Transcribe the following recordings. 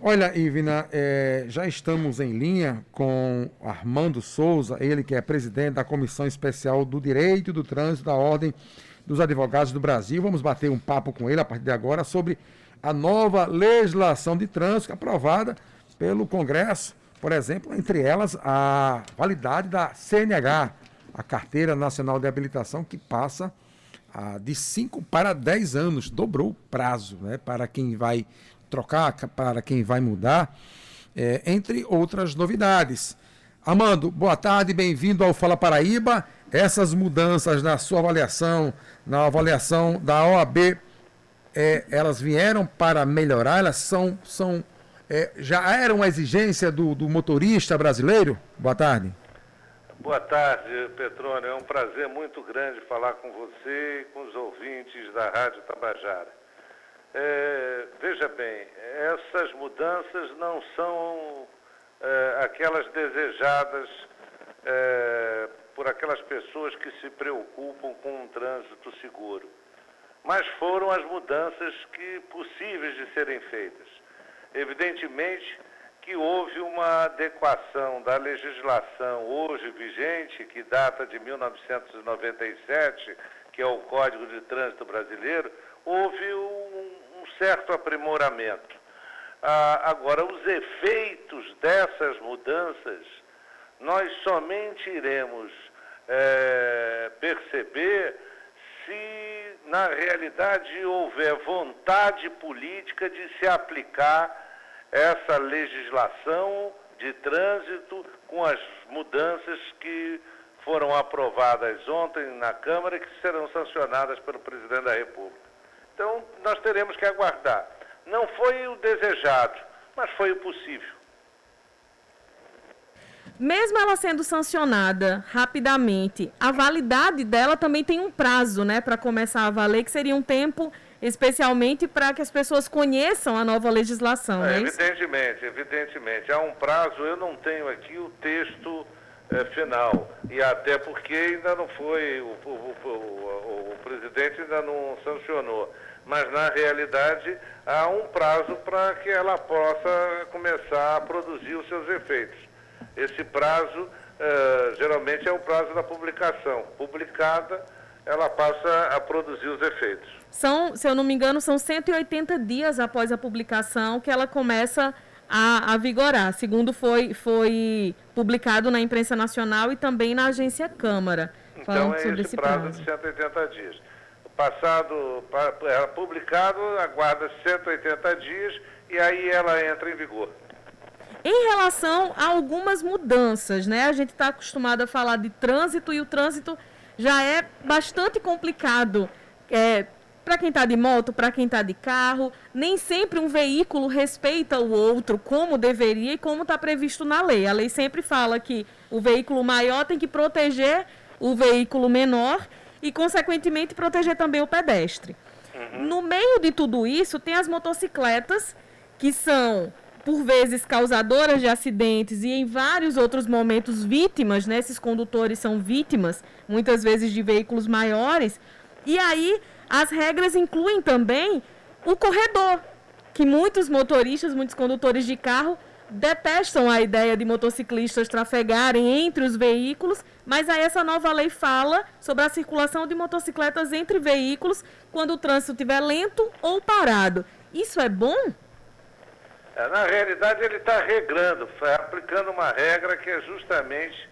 Olha, Ivina, é, já estamos em linha com Armando Souza, ele que é presidente da Comissão Especial do Direito do Trânsito da Ordem dos Advogados do Brasil. Vamos bater um papo com ele a partir de agora sobre a nova legislação de trânsito aprovada pelo Congresso, por exemplo, entre elas a validade da CNH, a Carteira Nacional de Habilitação, que passa de 5 para 10 anos, dobrou o prazo né, para quem vai trocar, para quem vai mudar, é, entre outras novidades. Amando, boa tarde, bem-vindo ao Fala Paraíba. Essas mudanças na sua avaliação, na avaliação da OAB, é, elas vieram para melhorar, elas são, são é, já eram uma exigência do, do motorista brasileiro? Boa tarde. Boa tarde, Petrônio. É um prazer muito grande falar com você e com os ouvintes da Rádio Tabajara. É, veja bem, essas mudanças não são é, aquelas desejadas é, por aquelas pessoas que se preocupam com um trânsito seguro, mas foram as mudanças que possíveis de serem feitas. Evidentemente que houve uma adequação da legislação hoje vigente, que data de 1997, que é o Código de Trânsito Brasileiro, houve um, certo aprimoramento. Ah, agora, os efeitos dessas mudanças, nós somente iremos é, perceber se, na realidade, houver vontade política de se aplicar essa legislação de trânsito com as mudanças que foram aprovadas ontem na Câmara e que serão sancionadas pelo presidente da República. Então, nós teremos que aguardar. Não foi o desejado, mas foi o possível. Mesmo ela sendo sancionada rapidamente, a validade dela também tem um prazo, né, para começar a valer, que seria um tempo especialmente para que as pessoas conheçam a nova legislação. É, é evidentemente, evidentemente. Há um prazo, eu não tenho aqui o texto é, final. E até porque ainda não foi, o, o, o, o, presidente ainda não sancionou. Mas, na realidade, há um prazo para que ela possa começar a produzir os seus efeitos. Esse prazo, é, geralmente, é o prazo da publicação. Publicada, ela passa a produzir os efeitos. São, se eu não me engano, são 180 dias após a publicação que ela começa a a, a vigorar, segundo foi, foi publicado na imprensa nacional e também na agência Câmara. Então é sobre esse prazo, prazo de 180 dias. Passado, é publicado, aguarda 180 dias e aí ela entra em vigor. Em relação a algumas mudanças, né? A gente está acostumado a falar de trânsito e o trânsito já é bastante complicado. É, para quem está de moto, para quem está de carro, nem sempre um veículo respeita o outro como deveria e como está previsto na lei. A lei sempre fala que o veículo maior tem que proteger o veículo menor e, consequentemente, proteger também o pedestre. Uhum. No meio de tudo isso, tem as motocicletas, que são, por vezes, causadoras de acidentes e, em vários outros momentos, vítimas, né? Esses condutores são vítimas, muitas vezes, de veículos maiores. E aí as regras incluem também o corredor, que muitos motoristas, muitos condutores de carro detestam a ideia de motociclistas trafegarem entre os veículos, mas aí essa nova lei fala sobre a circulação de motocicletas entre veículos quando o trânsito estiver lento ou parado. Isso é bom? É, na realidade, ele está regrando, aplicando uma regra que é justamente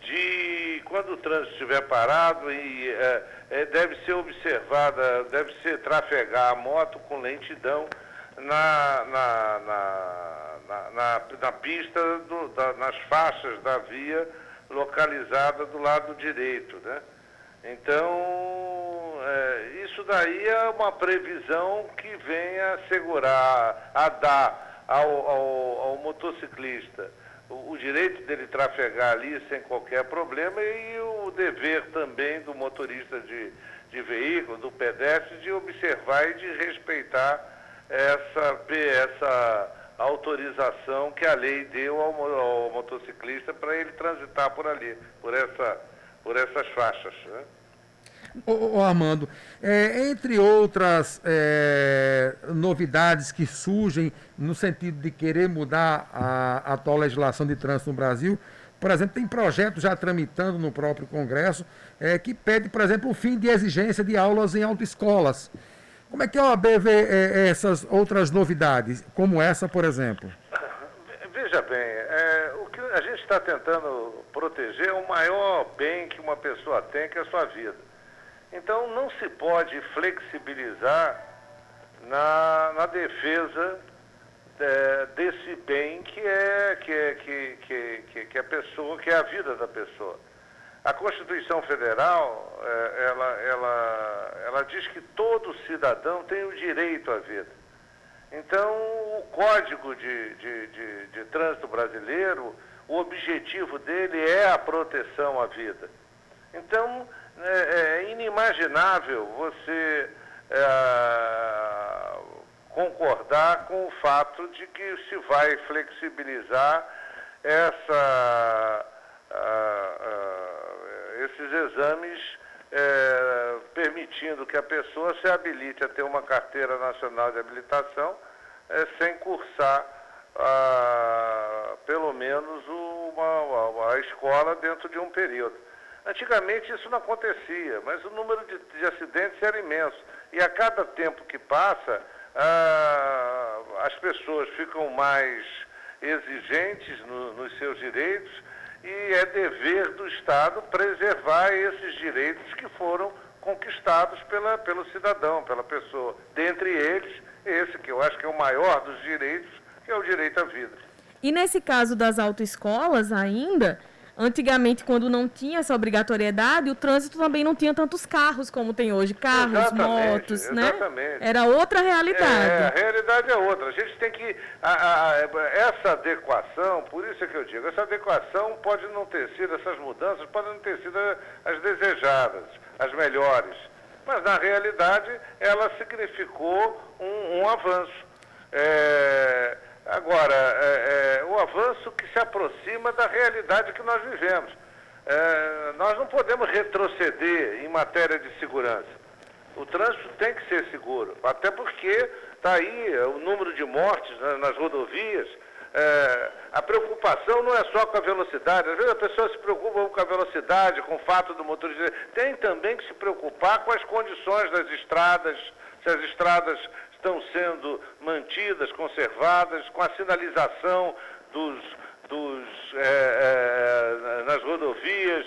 de quando o trânsito estiver parado e é, é, deve ser observada, deve ser trafegar a moto com lentidão na, na, na, na, na pista, do, da, nas faixas da via localizada do lado direito. Né? Então, é, isso daí é uma previsão que vem a assegurar, a dar ao, ao, ao motociclista o, direito dele trafegar ali sem qualquer problema e o dever também do motorista de, de veículo, do pedestre, de observar e de respeitar essa, essa autorização que a lei deu ao, ao motociclista para ele transitar por ali, por, essa, por essas faixas. Né? Ô, ô Armando, é, entre outras é, novidades que surgem no sentido de querer mudar a, atual legislação de trânsito no Brasil, por exemplo, tem projetos já tramitando no próprio Congresso é, que pede, por exemplo, o fim de exigência de aulas em autoescolas. Como é que a OAB vê é, essas outras novidades, como essa, por exemplo? Veja bem, é, o que a gente está tentando proteger é o maior bem que uma pessoa tem, que é a sua vida. Então não se pode flexibilizar na, na defesa é, desse bem que é, que, é, que, que, que, a pessoa, que é a vida da pessoa. A Constituição Federal, é, ela, ela, ela diz que todo cidadão tem o direito à vida. Então, o Código de, de, de, de Trânsito Brasileiro, o objetivo dele é a proteção à vida. Então, é, é inimaginável você é, concordar com o fato de que se vai flexibilizar essa, esses exames, é, permitindo que a pessoa se habilite a ter uma carteira nacional de habilitação é, sem cursar pelo menos uma, uma, a escola dentro de um período. Antigamente isso não acontecia, mas o número de, de acidentes era imenso. E a cada tempo que passa, ah, as pessoas ficam mais exigentes no, nos seus direitos e é dever do Estado preservar esses direitos que foram conquistados pela, pelo cidadão, pela pessoa. Dentre eles, esse que eu acho que é o maior dos direitos, que é o direito à vida. E nesse caso das autoescolas ainda, Antigamente, quando não tinha essa obrigatoriedade, o trânsito também não tinha tantos carros como tem hoje. Carros, exatamente, motos, né? exatamente. né? Era outra realidade. É, a realidade é outra. A gente tem que. A, a, essa adequação, por isso é que eu digo, essa adequação pode não ter sido, essas mudanças podem não ter sido as desejadas, as melhores. Mas, na realidade, ela significou um, um avanço. É, Agora, é, é, o avanço que se aproxima da realidade que nós vivemos. É, nós não podemos retroceder em matéria de segurança. O trânsito tem que ser seguro, até porque está aí o número de mortes né, nas rodovias. É, a preocupação não é só com a velocidade. Às vezes a pessoa se preocupa com a velocidade, com o fato do motorista. Tem também que se preocupar com as condições das estradas, se as estradas estão sendo mantidas, conservadas, com a sinalização dos, dos, é, é, nas rodovias,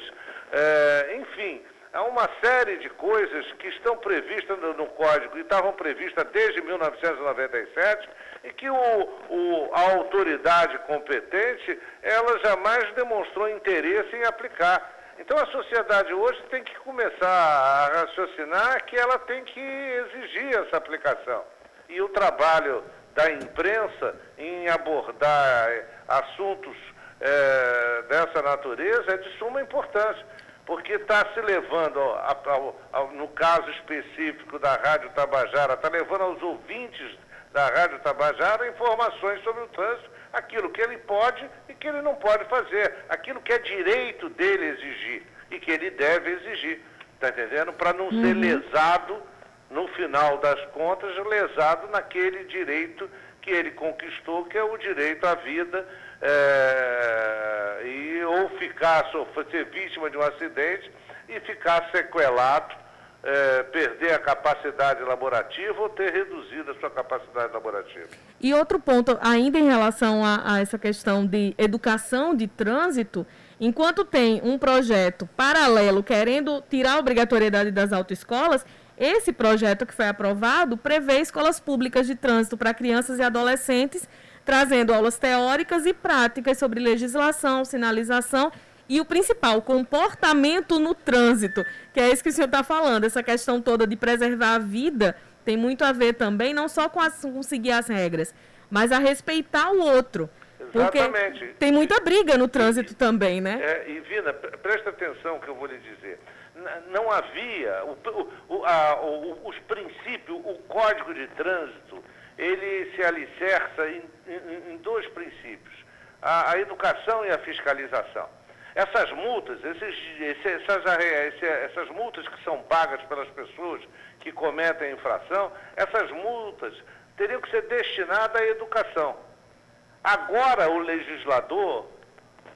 é, enfim, há uma série de coisas que estão previstas no, Código e estavam previstas desde 1997 e que o, o, a autoridade competente, ela jamais demonstrou interesse em aplicar. Então a sociedade hoje tem que começar a raciocinar que ela tem que exigir essa aplicação e o trabalho da imprensa em abordar eh, assuntos é, dessa natureza é de suma importância, porque está se levando, ao, ao, no caso específico da Rádio Tabajara, está levando aos ouvintes da Rádio Tabajara informações sobre o trânsito, aquilo que ele pode e que ele não pode fazer, aquilo que é direito dele exigir e que ele deve exigir, está entendendo? Para não uhum. ser lesado no final das contas, lesado naquele direito que ele conquistou, que é o direito à vida, é, e ou ficar, sofrer, ser vítima de um acidente e ficar sequelado, é, perder a capacidade laborativa ou ter reduzido a sua capacidade laborativa. E outro ponto, ainda em relação a, a essa questão de educação de trânsito, enquanto tem um projeto paralelo querendo tirar a obrigatoriedade das autoescolas, esse projeto que foi aprovado prevê escolas públicas de trânsito para crianças e adolescentes, trazendo aulas teóricas e práticas sobre legislação, sinalização e o principal, comportamento no trânsito, que é isso que o senhor está falando, essa questão toda de preservar a vida tem muito a ver também, não só com, as, com seguir as regras, mas a respeitar o outro. Exatamente. Porque tem muita briga no trânsito também, né? É, e Vina, presta atenção que eu vou lhe dizer não havia o, o, a, o, os princípios, o código de trânsito, ele se alicerça em, em, em dois princípios, a, a, educação e a fiscalização. Essas multas, esses, essas, essas multas que são pagas pelas pessoas que cometem infração, essas multas teriam que ser destinadas à educação. Agora o legislador,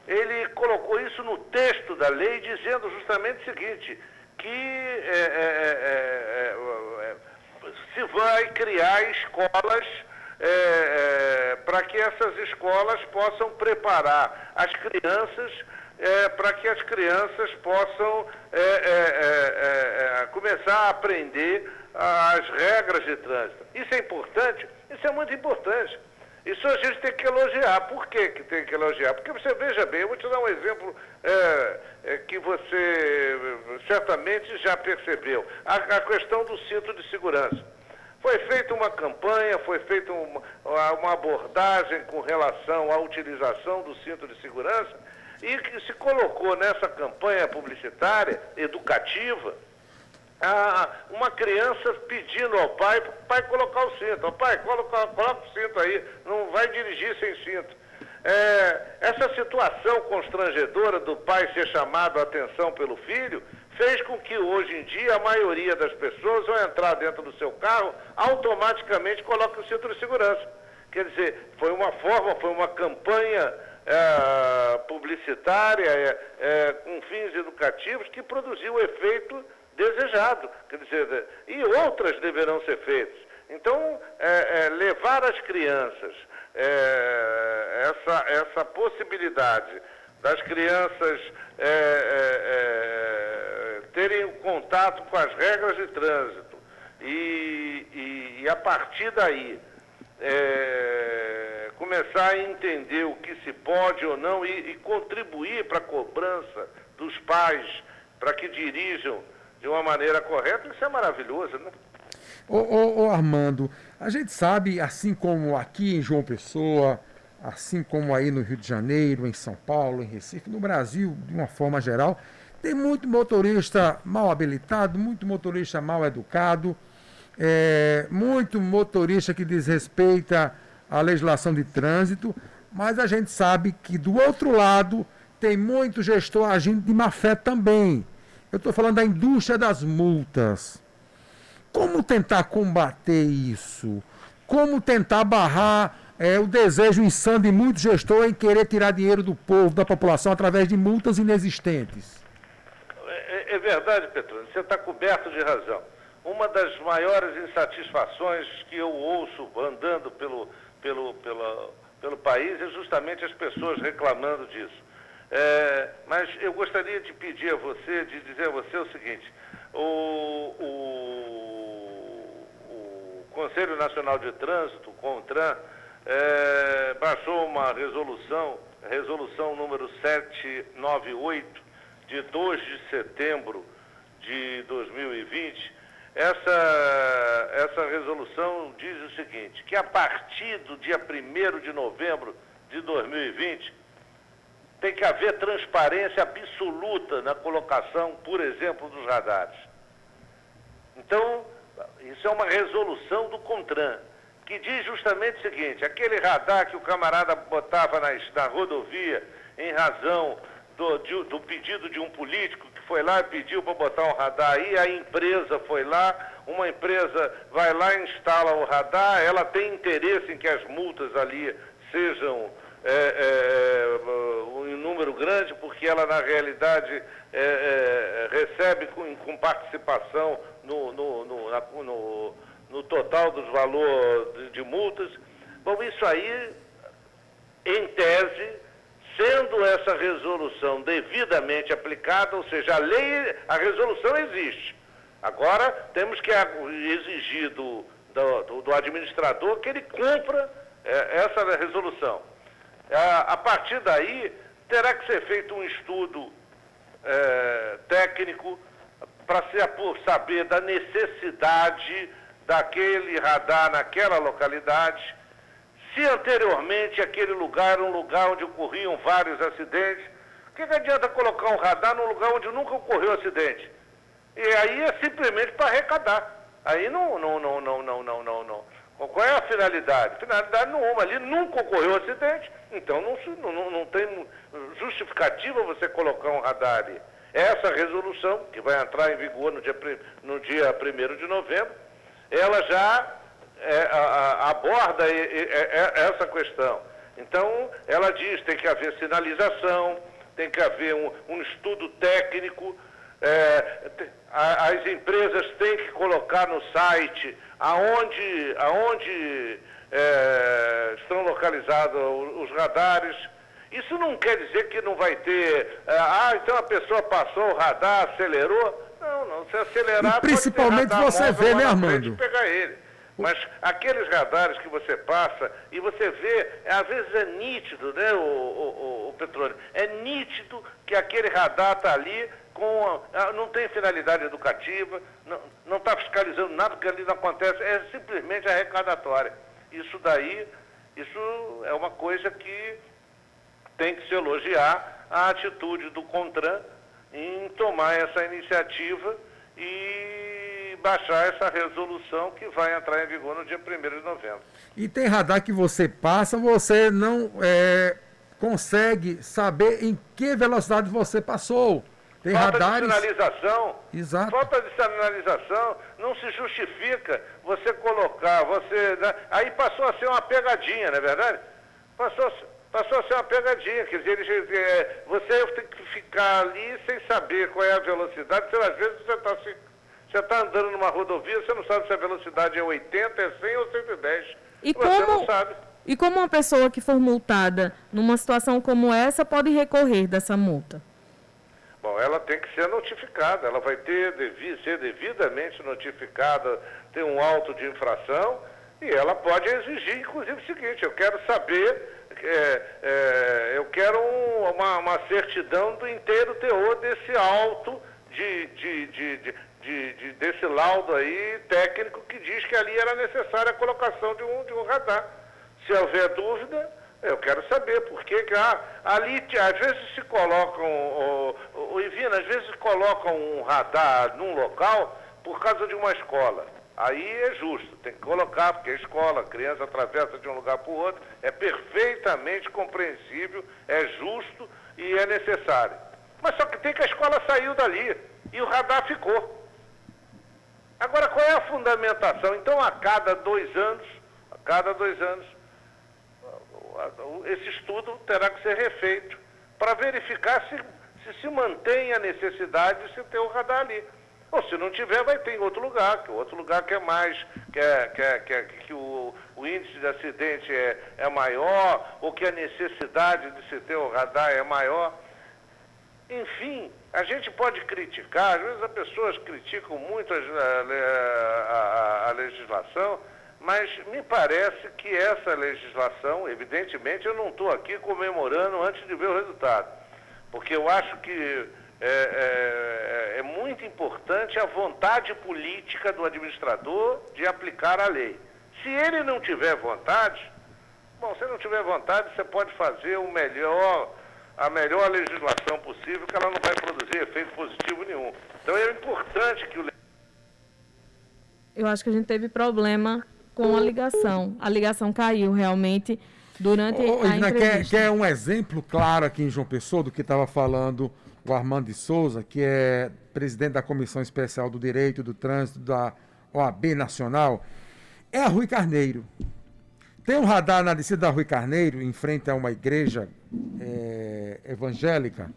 ele colocou isso no texto da lei, dizendo justamente o seguinte, que é, é, é, se vai criar escolas para que essas escolas possam preparar as crianças é, para que as crianças possam é, é, é, começar a aprender as regras de trânsito. Isso é importante? Isso é muito importante. Isso a gente tem que elogiar. Por que, que tem que elogiar? Porque você veja bem, eu vou te dar um exemplo é, é, que você certamente já percebeu. A, a, questão do cinto de segurança. Foi feita uma campanha, foi feita uma, uma abordagem com relação à utilização do cinto de segurança e que se colocou nessa campanha publicitária, educativa, a, uma criança pedindo ao pai pai colocar o cinto. Pai, coloca, coloca o cinto aí, não vai dirigir sem cinto. É, essa situação constrangedora do pai ser chamado a atenção pelo filho fez com que hoje em dia a maioria das pessoas, ao entrar dentro do seu carro, automaticamente coloque o cinto de segurança. Quer dizer, foi uma forma, foi uma campanha é, publicitária, é, é, com fins educativos, que produziu efeito desejado. Quer dizer, e outras deverão ser feitas. Então, é, é, levar as crianças é, essa, essa possibilidade das crianças terem contato com as regras de trânsito e, e, e a partir daí é, começar a entender o que se pode ou não e, e contribuir para a cobrança dos pais para que dirijam de uma maneira correta, isso é maravilhoso, né? Ô, ô, ô, Armando, a gente sabe, assim como aqui em João Pessoa, assim como aí no Rio de Janeiro, em São Paulo, em Recife, no Brasil, de uma forma geral, tem muito motorista mal habilitado, muito motorista mal educado, é, muito motorista que desrespeita a legislação de trânsito, mas a gente sabe que do outro lado tem muito gestor agindo de má fé também. Eu estou falando da indústria das multas. Como tentar combater isso? Como tentar barrar é, o desejo insano de muito gestor em querer tirar dinheiro do povo, da população, através de multas inexistentes? É, é verdade, Petrônio, você está coberto de razão uma das maiores insatisfações que eu ouço andando pelo, pelo, pelo, pelo país é justamente as pessoas reclamando disso. É, mas eu gostaria de pedir a você, de dizer a você o seguinte, o, o, o Conselho Nacional de Trânsito, CONTRAN, é, baixou uma resolução, resolução número 798, de 2 de setembro de 2020, essa, essa resolução diz o seguinte, que a partir do dia 1 de novembro de 2020, tem que haver transparência absoluta na colocação, por exemplo, dos radares. Então, isso é uma resolução do CONTRAN, que diz justamente o seguinte, aquele radar que o camarada botava na, na rodovia em razão do, de, do pedido de um político foi lá e pediu para botar um radar aí, a empresa foi lá, uma empresa vai lá instala o radar, ela tem interesse em que as multas ali sejam é, é, um número grande, porque ela na realidade é, é recebe com, com participação no, no, no, na, no, no total dos valores de, de multas. Bom, isso aí, em tese, sendo essa resolução devidamente aplicada, ou seja, a lei, a resolução existe. Agora temos que exigir do, do, do administrador que ele cumpra é, essa resolução. A, a, partir daí, terá que ser feito um estudo é, técnico para saber da necessidade daquele radar naquela localidade se anteriormente aquele lugar era um lugar onde ocorriam vários acidentes, o que, que adianta colocar um radar num lugar onde nunca ocorreu acidente? E aí é simplesmente para arrecadar. Aí não, não, não, não, não, não, não, não. Qual é a finalidade? Finalidade nenhuma. Ali nunca ocorreu acidente, então não, não, não tem justificativa você colocar um radar ali. Essa resolução, que vai entrar em vigor no dia, no dia 1 de novembro, ela já é, a, a, aborda e, e, é, essa questão. Então, ela diz tem que haver sinalização, tem que haver um, um estudo técnico, é, as empresas têm que colocar no site aonde, aonde é, estão localizados os radares. Isso não quer dizer que não vai ter. É, ah, então a pessoa passou o radar, acelerou. Não, não. Se acelerar. E principalmente você vê, né, Armando? Pegar ele. Mas aqueles radares que você passa e você vê, às vezes é nítido, né, o, o, o petróleo? É nítido que aquele radar está ali com. A, não tem finalidade educativa, não está fiscalizando nada, porque ali não acontece, é simplesmente arrecadatória. Isso daí, isso é uma coisa que tem que se elogiar a atitude do CONTRAN em tomar essa iniciativa e baixar essa resolução que vai entrar em vigor no dia 1 de novembro. E tem radar que você passa, você não é, consegue saber em que velocidade você passou. Tem falta radares... de sinalização. Exato. Falta de sinalização não se justifica você colocar, você. Né? Aí passou a ser uma pegadinha, não é verdade? Passou, passou a ser uma pegadinha. Quer dizer, ele, é, você tem que ficar ali sem saber qual é a velocidade. Você, às vezes você está você tá andando numa rodovia, você não sabe se a velocidade é 80, é 100 ou 110. E você como... não sabe. E como uma pessoa que for multada numa situação como essa pode recorrer dessa multa? Bom, ela tem que ser notificada, ela vai ter, devi, ser devidamente notificada, ter um auto de infração e ela pode exigir, inclusive, o seguinte, eu quero saber, é, é, eu quero um, uma, uma, certidão do inteiro teor desse auto, de, de, de, de, desse laudo aí técnico que diz que ali era necessária a colocação de um, de um radar. Se houver dúvida, eu quero saber por que, ah, ali às vezes se colocam, o, o, Ivina, às vezes colocam um radar num local por causa de uma escola. Aí é justo, tem que colocar, porque a escola, a criança atravessa de um lugar para o outro, é perfeitamente compreensível, é justo e é necessário. Mas só que tem que a escola saiu dali e o radar ficou. Agora, qual é a fundamentação? Então, a cada dois anos, a cada dois anos, esse estudo terá que ser refeito para verificar se, se se mantém a necessidade de se ter o radar ali. Ou se não tiver, vai ter em outro lugar, que outro lugar que é mais, que, é, que, é, que, é, que o, o, índice de acidente é, é maior, ou que a necessidade de se ter o radar é maior. Enfim, a gente pode criticar, às vezes as pessoas criticam muito a, a, a, a legislação, mas me parece que essa legislação, evidentemente, eu não estou aqui comemorando antes de ver o resultado, porque eu acho que é, é, é, muito importante a vontade política do administrador de aplicar a lei. Se ele não tiver vontade, bom, se não tiver vontade, você pode fazer o melhor, a melhor legislação possível, que ela não vai produzir efeito positivo nenhum. Então é importante que o. Eu acho que a gente teve problema com a ligação. A ligação caiu realmente durante oh, a Ina, quer, quer um exemplo claro aqui em João Pessoa do que estava falando o Armando de Souza, que é presidente da Comissão Especial do Direito do Trânsito da OAB Nacional, é a Rui Carneiro. Tem um radar na descida da Rui Carneiro, em frente a uma igreja é, evangélica,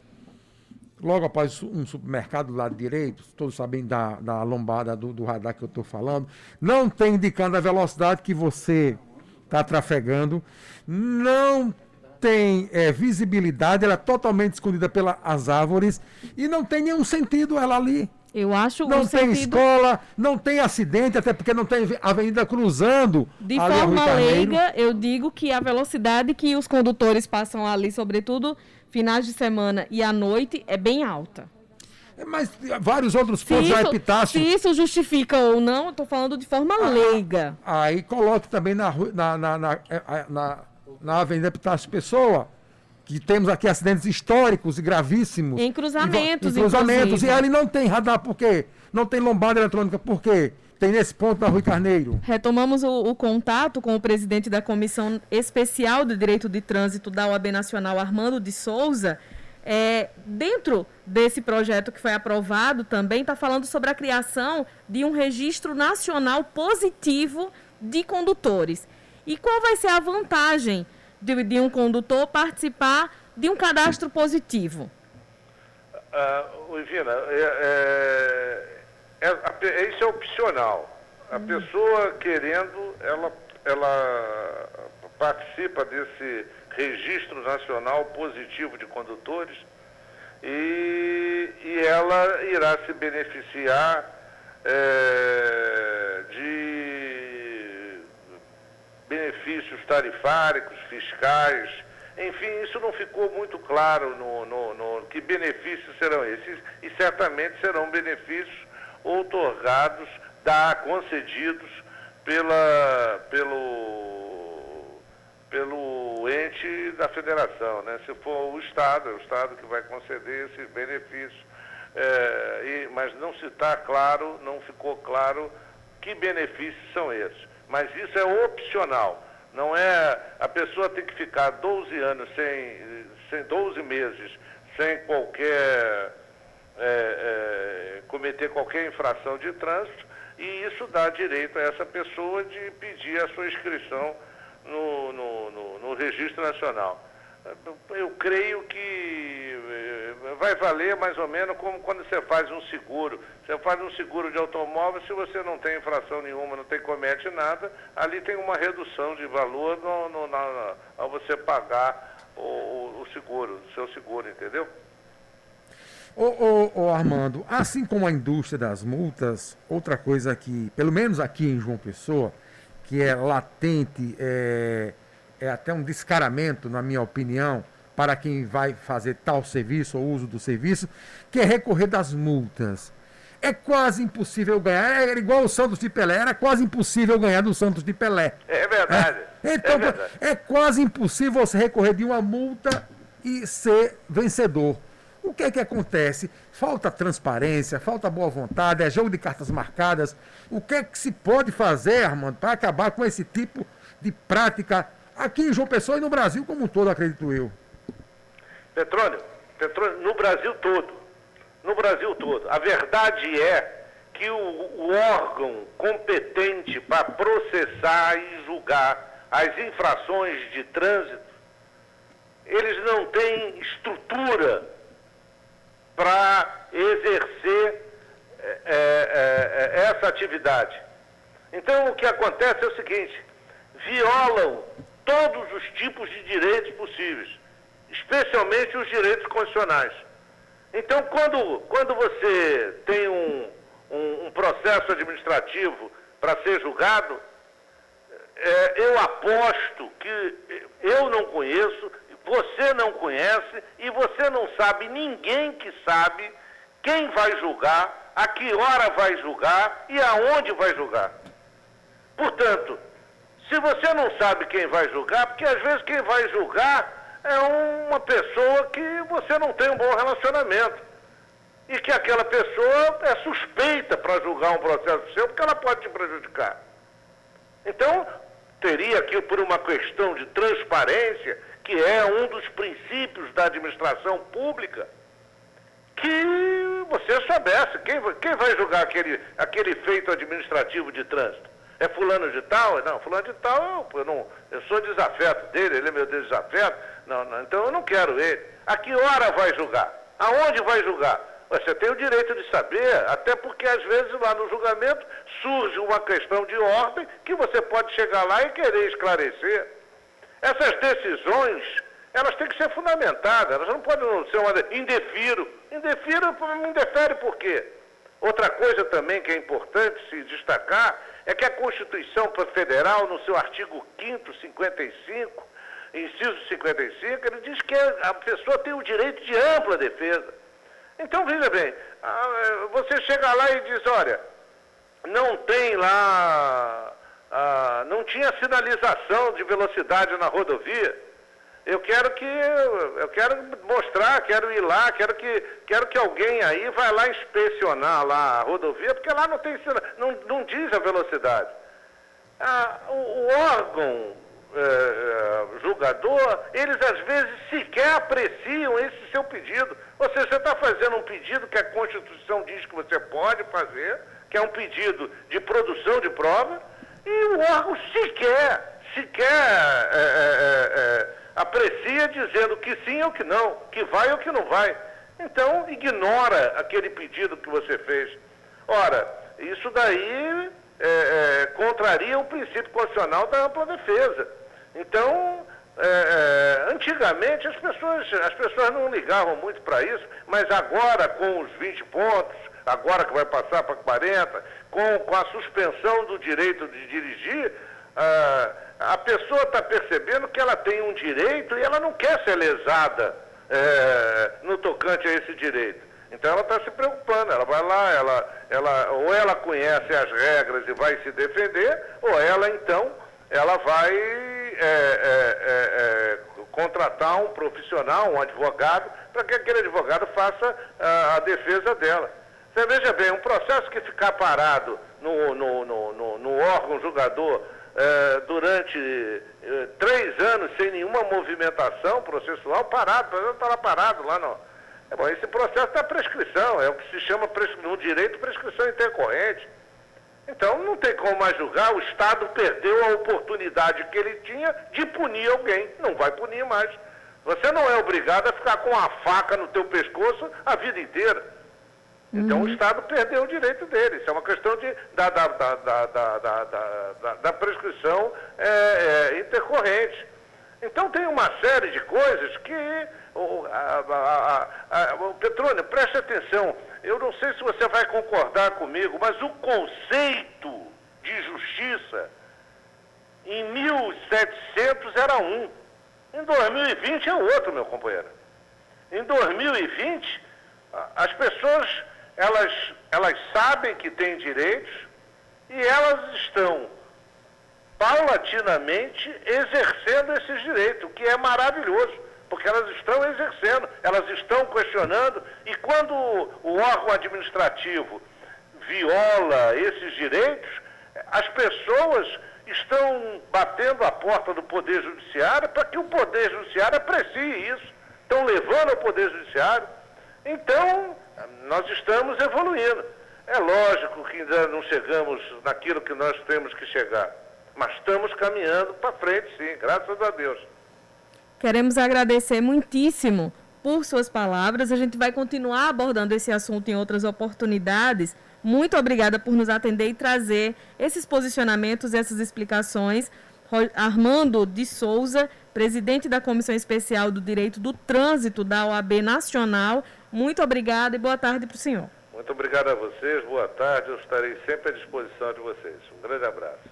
logo após um supermercado do lado direito, todos sabem da, da lombada do, do radar que eu estou falando, não tem indicando a velocidade que você está trafegando, não tem é, visibilidade, ela é totalmente escondida pelas árvores e não tem nenhum sentido ela ali. Eu acho Não tem sentido... escola, não tem acidente, até porque não tem avenida cruzando. De forma leiga, eu digo que a velocidade que os condutores passam ali, sobretudo finais de semana e à noite é bem alta. É, mas vários outros pontos já Epitácio. Se isso justifica ou não, estou falando de forma ah, leiga. Aí coloque também na, na, na, na, é, na, na Avenida Epitácio Pessoa, que temos aqui acidentes históricos e gravíssimos. Em cruzamentos, Em cruzamentos. E ali não tem radar, por quê? Não tem lombada eletrônica, por quê? tem nesse ponto, Rui Carneiro? Retomamos o, o, contato com o presidente da Comissão Especial de Direito de Trânsito da OAB Nacional, Armando de Souza. É, dentro desse projeto que foi aprovado também está falando sobre a criação de um registro nacional positivo de condutores. E qual vai ser a vantagem de, de um condutor participar de um cadastro positivo? Uh, Ivina, é, é, é, isso é opcional. A hum. pessoa querendo, ela, ela participa desse registro nacional positivo de condutores e, e ela irá se beneficiar é, de benefícios tarifários, fiscais, enfim, isso não ficou muito claro no, no, no, que benefícios serão esses e certamente serão benefícios outorgados, da, concedidos pela, pelo, pelo ente da federação. Né? Se for o Estado, é o Estado que vai conceder esse benefício. É, e, mas não se está claro, não ficou claro que benefícios são esses. Mas isso é opcional. Não é. A pessoa tem que ficar 12 anos sem, sem 12 meses sem qualquer. É, é, cometer qualquer infração de trânsito e isso dá direito a essa pessoa de pedir a sua inscrição no, no, no, no registro nacional. Eu creio que eh, vai valer mais ou menos como quando você faz um seguro. Você faz um seguro de automóvel, se você não tem infração nenhuma, não tem comete nada, ali tem uma redução de valor no, no, na, ao você pagar o, o, seguro, o seu seguro, entendeu? Ô, ô, ô, Armando, assim como a indústria das multas, outra coisa que, pelo menos aqui em João Pessoa, que é latente, é, é até um descaramento, na minha opinião, para quem vai fazer tal serviço ou uso do serviço, que é recorrer das multas. É quase impossível ganhar, é igual o Santos de Pelé, era quase impossível ganhar do Santos de Pelé. É verdade. É, então, é, verdade. é quase impossível você recorrer de uma multa e ser vencedor. O que é que acontece? Falta transparência, falta boa vontade, é jogo de cartas marcadas. O que é que se pode fazer, Armando, para acabar com esse tipo de prática aqui em João Pessoa e no Brasil como um todo, acredito eu. Petrônio, petróleo no Brasil todo. No Brasil todo. A verdade é que o, o órgão competente para processar e julgar as infrações de trânsito, eles não têm estrutura para exercer é, é, é, essa atividade. Então o que acontece é o seguinte, violam todos os tipos de direitos possíveis, especialmente os direitos constitucionais. Então, quando, quando você tem um, um, um processo administrativo para ser julgado, é, eu aposto que eu não conheço, você não conhece e você não sabe, ninguém que sabe quem vai julgar, a que hora vai julgar e aonde vai julgar. Portanto, se você não sabe quem vai julgar, porque às vezes quem vai julgar é uma pessoa que você não tem um bom relacionamento. E que aquela pessoa é suspeita para julgar um processo seu, porque ela pode te prejudicar. Então, teria aqui, por uma questão de transparência, que é um dos princípios da administração pública, que você soubesse quem, quem vai julgar aquele, aquele feito administrativo de trânsito. É fulano de tal? Não, fulano de tal, eu, não, eu sou desafeto dele, ele é meu desafeto, não, não, então eu não quero ele. A que hora vai julgar? Aonde vai julgar? Você tem o direito de saber, até porque às vezes lá no julgamento surge uma questão de ordem que você pode chegar lá e querer esclarecer. Essas decisões, elas têm que ser fundamentadas, elas não podem ser uma... Indefiro. Indefiro, indefere por quê? Outra coisa também que é importante se destacar é que a Constituição Federal, no seu artigo 5 55, inciso 55, ele diz que a pessoa tem o direito de ampla defesa. Então, veja bem, você chega lá e diz, olha, não tem lá, não tinha sinalização de velocidade na rodovia. Eu quero que eu quero mostrar, quero ir lá, quero que quero que alguém aí vá lá inspecionar lá a rodovia, porque lá não tem não, não diz a velocidade. Ah, o, o, órgão é, é, julgador, eles às vezes sequer apreciam esse seu pedido. Ou seja, você está fazendo um pedido que a Constituição diz que você pode fazer, que é um pedido de produção de prova, e o órgão sequer, sequer é, é, é aprecia dizendo que sim ou que não, que vai ou que não vai. Então, ignora aquele pedido que você fez. Ora, isso daí é, é, contraria o princípio constitucional da ampla defesa. Então, é, é antigamente as pessoas, as pessoas não ligavam muito para isso, mas agora com os 20 pontos, agora que vai passar para 40, com, com a suspensão do direito de dirigir, ah, a pessoa está percebendo que ela tem um direito e ela não quer ser lesada é, no tocante a esse direito. Então ela está se preocupando, ela vai lá, ela, ela, ou ela conhece as regras e vai se defender, ou ela então ela vai é, é, é, é contratar um profissional, um advogado, para que aquele advogado faça a, a, defesa dela. Você veja bem, um processo que ficar parado no, no, no, no órgão julgador é, durante é, três anos sem nenhuma movimentação processual, parado, o está lá parado lá no. É bom, esse processo está prescrição, é o que se chama no direito prescrição intercorrente. Então não tem como mais julgar, o Estado perdeu a oportunidade que ele tinha de punir alguém, não vai punir mais. Você não é obrigado a ficar com a faca no teu pescoço a vida inteira. Então uhum. o Estado perdeu o direito dele. Isso é uma questão de, da, da, da, da prescrição é, é, intercorrente. Então tem uma série de coisas que. O, a, Petrônio, preste atenção. Eu não sei se você vai concordar comigo, mas o conceito de justiça em 1700 era um. Em 2020 é outro, meu companheiro. Em 2020, as pessoas elas, elas sabem que têm direitos e elas estão paulatinamente exercendo esses direitos, o que é maravilhoso, porque elas estão exercendo, elas estão questionando, e quando o órgão administrativo viola esses direitos, as pessoas estão batendo a porta do Poder Judiciário para que o Poder Judiciário aprecie isso. Estão levando ao Poder Judiciário. Então, nós estamos evoluindo. É lógico que ainda não chegamos naquilo que nós temos que chegar, mas estamos caminhando para frente, sim, graças a Deus. Queremos agradecer muitíssimo por suas palavras. A gente vai continuar abordando esse assunto em outras oportunidades. Muito obrigada por nos atender e trazer esses posicionamentos, essas explicações. Armando de Souza, presidente da Comissão Especial do Direito do Trânsito da OAB Nacional, muito obrigada e boa tarde para o senhor. Muito obrigado a vocês, boa tarde. Eu estarei sempre à disposição de vocês. Um grande abraço.